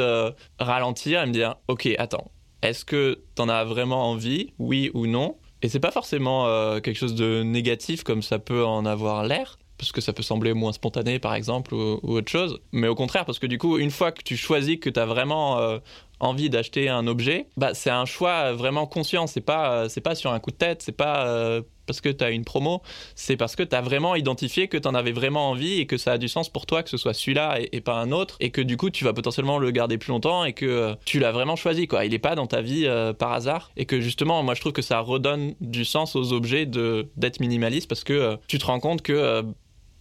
Speaker 1: ralentir et me dire, ok, attends, est-ce que tu en as vraiment envie, oui ou non? Et c'est pas forcément euh, quelque chose de négatif comme ça peut en avoir l'air, parce que ça peut sembler moins spontané par exemple ou, autre chose, mais au contraire parce que du coup une fois que tu choisis que tu as vraiment euh, envie d'acheter un objet, bah, c'est un choix vraiment conscient. C'est pas, euh, c'est pas sur un coup de tête, c'est pas parce que tu as une promo, c'est parce que tu as vraiment identifié que tu en avais vraiment envie et que ça a du sens pour toi que ce soit celui-là et, pas un autre et que du coup tu vas potentiellement le garder plus longtemps et que euh, tu l'as vraiment choisi quoi. Il n'est pas dans ta vie par hasard et que justement moi je trouve que ça redonne du sens aux objets d'être minimaliste parce que tu te rends compte que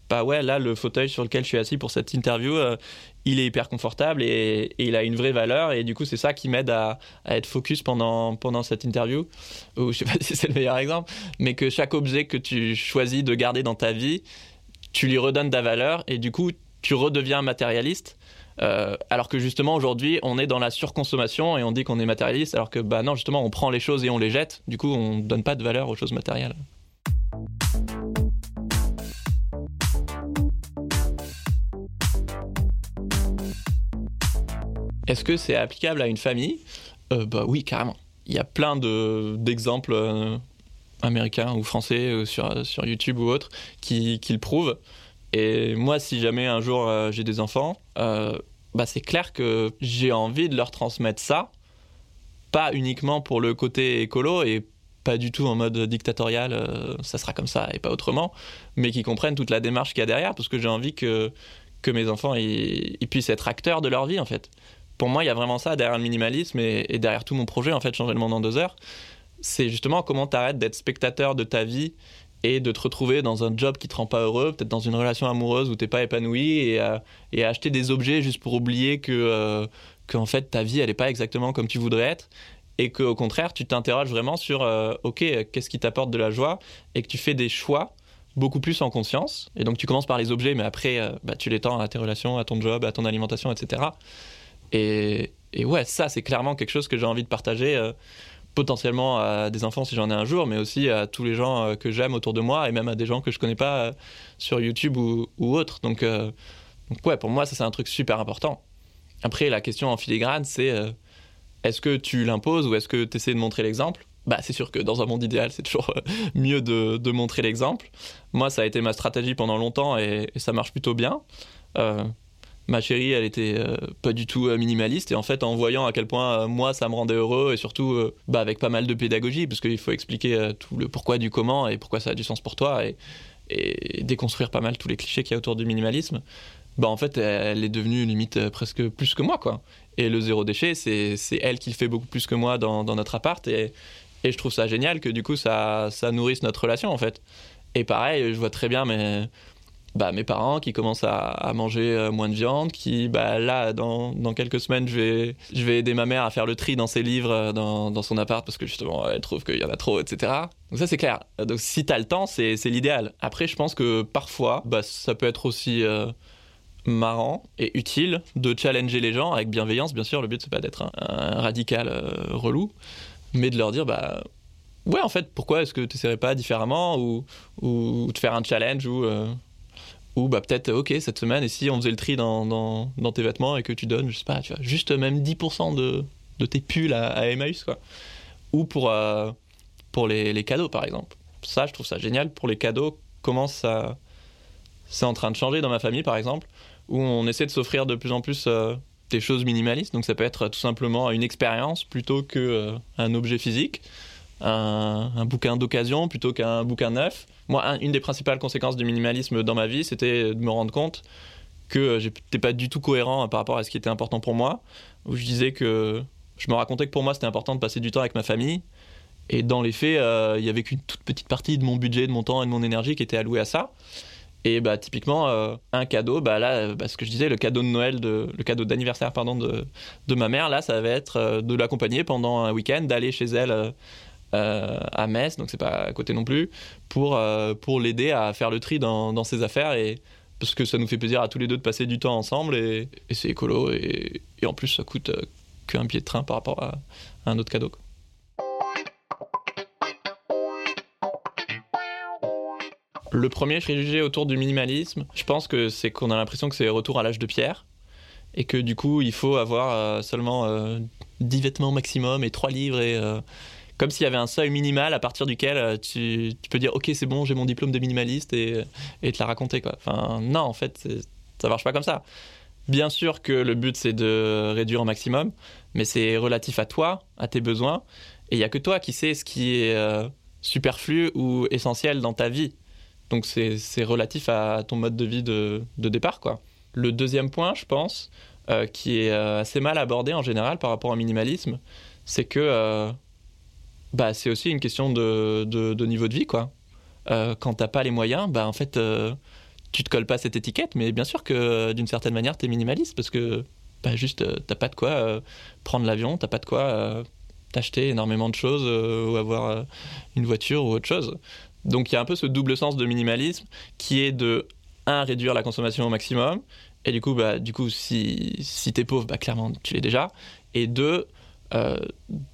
Speaker 1: bah ouais, là, le fauteuil sur lequel je suis assis pour cette interview, euh, il est hyper confortable et, il a une vraie valeur. Et du coup, c'est ça qui m'aide à, être focus pendant, pendant cette interview. Ou je sais pas si c'est le meilleur exemple, mais que chaque objet que tu choisis de garder dans ta vie, tu lui redonnes de la valeur et du coup, tu redeviens matérialiste. Euh, alors que justement aujourd'hui on est dans la surconsommation et on dit qu'on est matérialiste alors que bah non justement on prend les choses et on les jette du coup on donne pas de valeur aux choses matérielles. Est-ce que c'est applicable à une famille euh, Bah oui, carrément. Il y a plein d'exemples euh, américains ou français euh, sur, sur YouTube ou autres qui, le prouvent. Et moi, si jamais un jour j'ai des enfants, bah c'est clair que j'ai envie de leur transmettre ça, pas uniquement pour le côté écolo et pas du tout en mode dictatorial, ça sera comme ça et pas autrement, mais qui comprennent toute la démarche qu'il y a derrière, parce que j'ai envie que, que mes enfants ils, puissent être acteurs de leur vie en fait pour moi, il y a vraiment ça derrière le minimalisme et, derrière tout mon projet, en fait, changer le monde en deux heures. C'est justement comment tu arrêtes d'être spectateur de ta vie et de te retrouver dans un job qui te rend pas heureux, peut-être dans une relation amoureuse où t'es pas épanoui et, à acheter des objets juste pour oublier que, euh, en fait ta vie elle est pas exactement comme tu voudrais être et qu'au contraire tu t'interroges vraiment sur euh, ok qu'est-ce qui t'apporte de la joie et que tu fais des choix beaucoup plus en conscience et donc tu commences par les objets mais après euh, bah, tu l'étends à tes relations, à ton job, à ton alimentation etc. Et, ouais, ça, c'est clairement quelque chose que j'ai envie de partager euh, potentiellement à des enfants si j'en ai un jour, mais aussi à tous les gens euh, que j'aime autour de moi et même à des gens que je connais pas euh, sur YouTube ou, autre. Donc, ouais, pour moi, ça, c'est un truc super important. Après, la question en filigrane, c'est est-ce que tu l'imposes ou est-ce que tu essaies de montrer l'exemple? Bah, c'est sûr que dans un monde idéal, c'est toujours mieux de, montrer l'exemple. Moi, ça a été ma stratégie pendant longtemps et ça marche plutôt bien ma chérie, elle était euh, pas du tout euh, minimaliste. Et en fait, en voyant à quel point euh, moi, ça me rendait heureux, et surtout bah, avec pas mal de pédagogie, parce qu'il faut expliquer tout le pourquoi du comment et pourquoi ça a du sens pour toi, et, déconstruire pas mal tous les clichés qu'il y a autour du minimalisme, bah, en fait, elle est devenue limite presque plus que moi. quoi. Et le zéro déchet, c'est elle qui le fait beaucoup plus que moi dans, notre appart. Et, et, je trouve ça génial que du coup, ça, ça nourrisse notre relation, en fait. Et pareil, je vois très bien mais bah, mes parents qui commencent à, manger euh, moins de viande, qui bah, là dans, dans, quelques semaines je vais, je vais aider ma mère à faire le tri dans ses livres euh, dans, dans son appart parce que justement elle trouve qu'il y en a trop, etc. Donc ça c'est clair. Donc si t'as le temps c'est l'idéal. Après je pense que parfois bah, ça peut être aussi euh, marrant et utile de challenger les gens avec bienveillance. Bien sûr le but c'est pas d'être un, radical relou, mais de leur dire bah ouais en fait pourquoi est-ce que tu n'essaierais pas différemment ou, ou de faire un challenge ou ou bah peut-être, ok, cette semaine, et si on faisait le tri dans, dans, tes vêtements et que tu donnes, je sais pas, tu vois, juste même 10% de, de, tes pulls à, à, Emmaüs, quoi. Ou pour, euh, pour les, les, cadeaux, par exemple. Ça, je trouve ça génial. Pour les cadeaux, comment ça. C'est en train de changer dans ma famille, par exemple, où on essaie de s'offrir de plus en plus euh, des choses minimalistes. Donc ça peut être tout simplement une expérience plutôt qu'un euh, objet physique un, bouquin d'occasion plutôt qu'un bouquin neuf. Moi, une des principales conséquences du minimalisme dans ma vie, c'était de me rendre compte que j'étais pas du tout cohérent par rapport à ce qui était important pour moi. Où je disais que je me racontais que pour moi c'était important de passer du temps avec ma famille. Et dans les faits, euh, il y avait qu'une toute petite partie de mon budget, de mon temps et de mon énergie qui était allouée à ça. Et bah typiquement euh, un cadeau, bah là, bah, ce que je disais, le cadeau de Noël, le cadeau d'anniversaire pardon de, de ma mère, là, ça va être euh, de l'accompagner pendant un week-end, d'aller chez elle euh, à Metz, donc c'est pas à côté non plus, pour, euh, pour l'aider à faire le tri dans, ses affaires et parce que ça nous fait plaisir à tous les deux de passer du temps ensemble et, c'est écolo et, en plus ça coûte euh, qu'un pied de train par rapport à, un autre cadeau. Le premier préjugé autour du minimalisme, je pense que c'est qu'on a l'impression que c'est retour à l'âge de pierre et que du coup il faut avoir euh, seulement 10 vêtements maximum et 3 livres et comme s'il y avait un seuil minimal à partir duquel euh, tu, peux dire ok c'est bon j'ai mon diplôme de minimaliste et, te la raconter quoi. Non en fait ça marche pas comme ça. Bien sûr que le but c'est de réduire au maximum, mais c'est relatif à toi, à tes besoins, et il y a que toi qui sais ce qui est euh, superflu ou essentiel dans ta vie. Donc c'est relatif à ton mode de vie de, de, départ quoi. Le deuxième point, je pense, euh, qui est assez mal abordé en général par rapport au minimalisme, c'est que bah, c'est aussi une question de, de, niveau de vie, quoi. Euh, quand t'as pas les moyens, bah, en fait, euh, tu te colles pas cette étiquette, mais bien sûr que d'une certaine manière, tu es minimaliste parce que bah, juste, euh, t'as pas de quoi euh, prendre l'avion, t'as pas de quoi t'acheter énormément de choses ou avoir une voiture ou autre chose. Donc il y a un peu ce double sens de minimalisme qui est de, un, réduire la consommation au maximum, et du coup, bah, du coup si, si t'es pauvre, bah, clairement, tu l'es déjà, et deux, euh,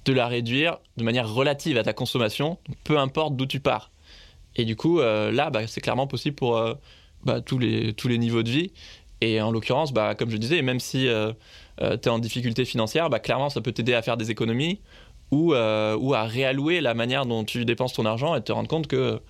Speaker 1: de la réduire de manière relative à ta consommation, peu importe d'où tu pars. Et du coup, euh, là, bah, c'est clairement possible pour euh, bah, tous, les, tous les niveaux de vie. Et en l'occurrence, bah, comme je disais, même si tu es en difficulté financière, clairement, ça peut t'aider à faire des économies ou, ou à réallouer la manière dont tu dépenses ton argent et te rendre compte que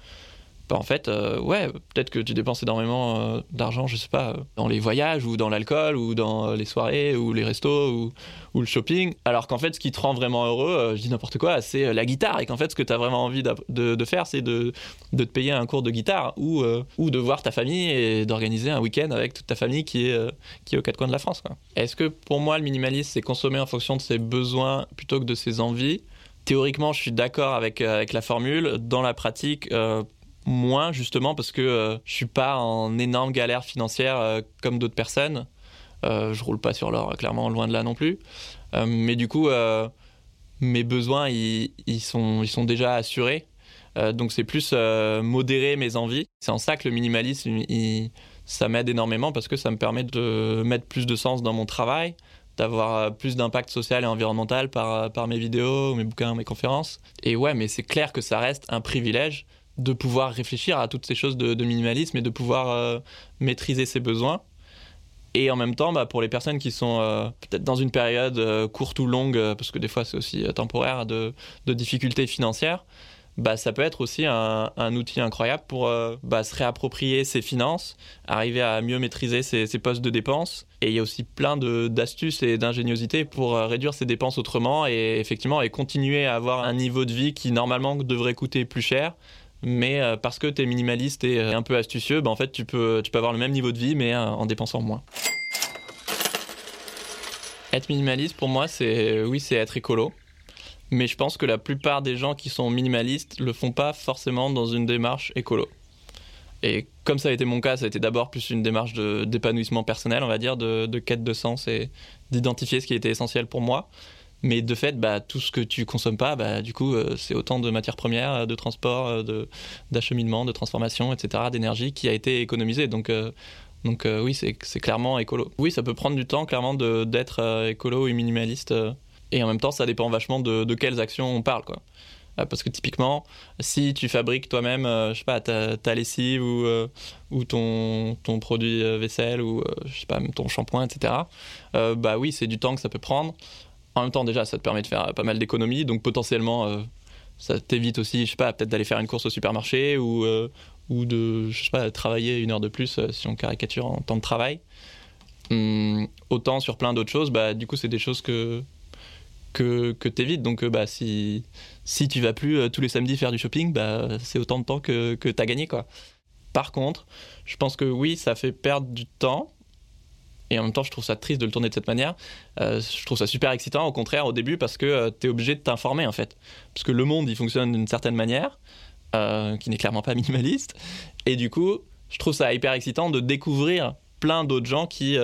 Speaker 1: bah, en fait, euh, ouais, peut-être que tu dépenses énormément euh, d'argent, je sais pas, euh, dans les voyages ou dans l'alcool ou dans les soirées ou les restos ou, le shopping. Alors qu'en fait, ce qui te rend vraiment heureux, je dis n'importe quoi, c'est la guitare. Et qu'en fait, ce que tu as vraiment envie de, faire, c'est de, te payer un cours de guitare ou, de voir ta famille et d'organiser un week-end avec toute ta famille qui est, qui aux quatre coins de la France. Est-ce que pour moi, le minimalisme, c'est consommer en fonction de ses besoins plutôt que de ses envies? Théoriquement, je suis d'accord avec la formule. Dans la pratique, moins justement parce que euh, je suis pas en énorme galère financière euh, comme d'autres personnes. Euh, je roule pas sur l'or, clairement, loin de là non plus. mais du coup, mes besoins, ils, sont, ils sont déjà assurés. donc c'est plus modérer mes envies. C'est en ça que le minimalisme, ça m'aide énormément parce que ça me permet de mettre plus de sens dans mon travail, d'avoir plus d'impact social et environnemental par, par mes vidéos, mes bouquins, mes conférences. Et ouais, mais c'est clair que ça reste un privilège de pouvoir réfléchir à toutes ces choses de, minimalisme et de pouvoir euh, maîtriser ses besoins. Et en même temps, bah, pour les personnes qui sont euh, peut-être dans une période euh, courte ou longue, parce que des fois c'est aussi temporaire, de, difficultés financières, bah, ça peut être aussi un, outil incroyable pour bah, se réapproprier ses finances, arriver à mieux maîtriser ses, postes de dépenses. Et il y a aussi plein d'astuces et d'ingéniosité pour réduire ses dépenses autrement et effectivement et continuer à avoir un niveau de vie qui normalement devrait coûter plus cher, mais euh, parce que tu es minimaliste et euh, un peu astucieux, bah, en fait, tu peux, tu peux avoir le même niveau de vie, mais euh, en dépensant moins. Être minimaliste, pour moi, c'est oui, c'est être écolo. Mais je pense que la plupart des gens qui sont minimalistes le font pas forcément dans une démarche écolo. Et comme ça a été mon cas, ça a été d'abord plus une démarche d'épanouissement personnel, on va dire, de, de quête de sens et d'identifier ce qui était essentiel pour moi. Mais de fait, bah, tout ce que tu consommes pas, bah, du coup, euh, c'est autant de matières premières, euh, de transport, euh, d'acheminement, de transformation, etc., d'énergie qui a été économisé. Donc, donc oui, c'est, clairement écolo. Oui, ça peut prendre du temps, clairement, d'être écolo et minimaliste. et en même temps, ça dépend vachement de, de quelles actions on parle, quoi. Parce que typiquement, si tu fabriques toi-même, je sais pas, ta, ta lessive ou, ou ton, ton produit vaisselle ou je sais pas, ton shampoing, etc. bah oui, c'est du temps que ça peut prendre. En même temps, déjà, ça te permet de faire pas mal d'économies, donc potentiellement, euh, ça t'évite aussi, je sais pas, peut-être d'aller faire une course au supermarché ou, euh, de, je sais pas, travailler une heure de plus euh, si on caricature en temps de travail. Hum, autant sur plein d'autres choses, bah, du coup, c'est des choses que, que, que t'évites. Donc, bah, si, si tu vas plus tous les samedis faire du shopping, bah, c'est autant de temps que, que t'as gagné, quoi. Par contre, je pense que oui, ça fait perdre du temps, et en même temps, je trouve ça triste de le tourner de cette manière. Euh, je trouve ça super excitant, au contraire, au début, parce que euh, tu es obligé de t'informer, en fait. Parce que le monde, il fonctionne d'une certaine manière, euh, qui n'est clairement pas minimaliste. Et du coup, je trouve ça hyper excitant de découvrir plein d'autres gens qui,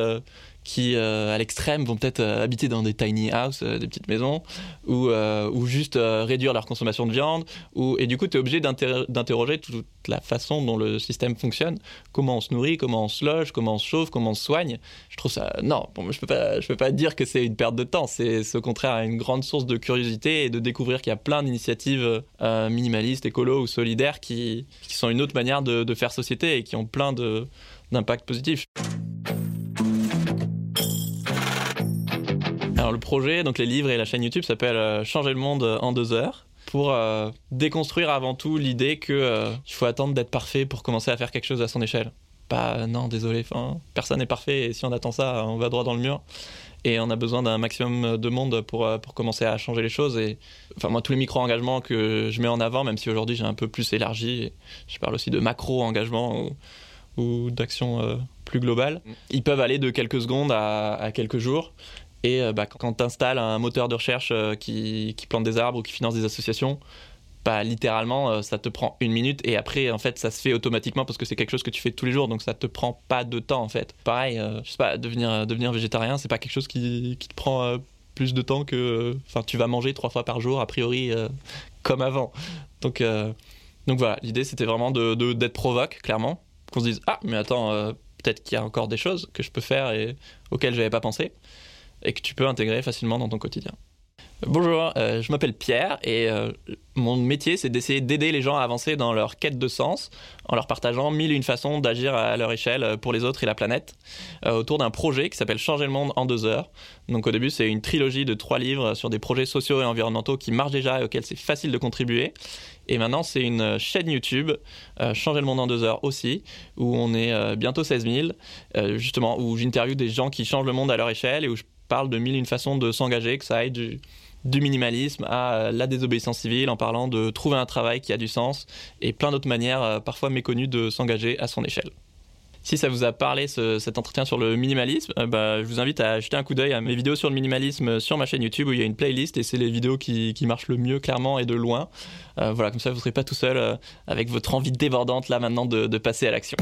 Speaker 1: qui, à l'extrême, vont peut-être habiter dans des tiny houses, des petites maisons, ou, ou juste réduire leur consommation de viande. Ou, et du coup, tu es obligé d'interroger toute la façon dont le système fonctionne, comment on se nourrit, comment on se loge, comment on se chauffe, comment on se soigne. Je trouve ça... Non, je peux peux pas dire que c'est une perte de temps, c'est au contraire une grande source de curiosité et de découvrir qu'il y a plein d'initiatives minimalistes, écolo ou solidaires qui, qui sont une autre manière de, de faire société et qui ont plein d'impacts positifs. Alors le projet, donc les livres et la chaîne YouTube s'appelle euh, Changer le monde en deux heures pour euh, déconstruire avant tout l'idée qu'il euh, faut attendre d'être parfait pour commencer à faire quelque chose à son échelle. Pas non, désolé, personne n'est parfait et si on attend ça, on va droit dans le mur. Et on a besoin d'un maximum de monde pour, pour commencer à changer les choses. Et enfin, moi, tous les micro-engagements que je mets en avant, même si aujourd'hui j'ai un peu plus élargi, je parle aussi de macro-engagements ou, d'actions euh, plus globales, mm. ils peuvent aller de quelques secondes à, quelques jours. Et euh, bah, quand tu installes un moteur de recherche euh, qui, plante des arbres ou qui finance des associations, bah, littéralement, ça te prend une minute et après, en fait, ça se fait automatiquement parce que c'est quelque chose que tu fais tous les jours, donc ça te prend pas de temps, en fait. Pareil, je sais pas, devenir, devenir végétarien, c'est pas quelque chose qui, te prend plus de temps que. Enfin, tu vas manger trois fois par jour, a priori, comme avant. Donc, donc voilà, l'idée c'était vraiment d'être de, provoque, clairement, qu'on se dise ah mais attends euh, peut-être qu'il y a encore des choses que je peux faire et auxquelles j'avais pas pensé et que tu peux intégrer facilement dans ton quotidien. Bonjour, euh, je m'appelle Pierre et euh, mon métier c'est d'essayer d'aider les gens à avancer dans leur quête de sens en leur partageant mille et une façons d'agir à leur échelle pour les autres et la planète autour d'un projet qui s'appelle Changer le monde en deux heures. Donc au début c'est une trilogie de trois livres sur des projets sociaux et environnementaux qui marchent déjà et auxquels c'est facile de contribuer et maintenant, c'est une chaîne YouTube, euh, Changer le monde en deux heures aussi, où on est euh, bientôt 16 000, euh, justement, où j'interviewe des gens qui changent le monde à leur échelle et où je parle de mille une façons de s'engager, que ça aille du, minimalisme à la désobéissance civile en parlant de trouver un travail qui a du sens et plein d'autres manières parfois méconnues de s'engager à son échelle. Si ça vous a parlé cet entretien sur le minimalisme, euh, bah, je vous invite à jeter un coup d'œil à mes vidéos sur le minimalisme sur ma chaîne YouTube où il y a une playlist et c'est les vidéos qui, marchent le mieux clairement et de loin. Euh, voilà, comme ça vous ne serez pas tout seul euh, avec votre envie débordante là maintenant de passer à l'action.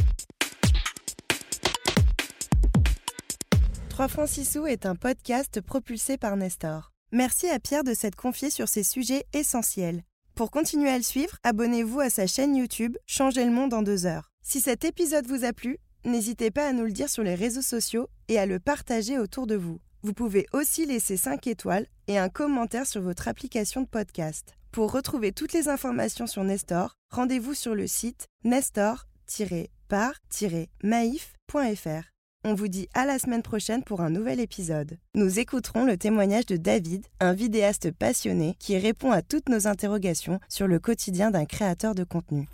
Speaker 2: 3 francs 6 sous est un podcast propulsé par Nestor. Merci à Pierre de s'être confié sur ces sujets essentiels. Pour continuer à le suivre, abonnez-vous à sa chaîne YouTube Changer le monde en deux heures. Si cet épisode vous a plu, n'hésitez pas à nous le dire sur les réseaux sociaux et à le partager autour de vous. Vous pouvez aussi laisser 5 étoiles et un commentaire sur votre application de podcast. Pour retrouver toutes les informations sur Nestor, rendez-vous sur le site nestor-par-maif.fr. On vous dit à la semaine prochaine pour un nouvel épisode. Nous écouterons le témoignage de David, un vidéaste passionné qui répond à toutes nos interrogations sur le quotidien d'un créateur de contenu.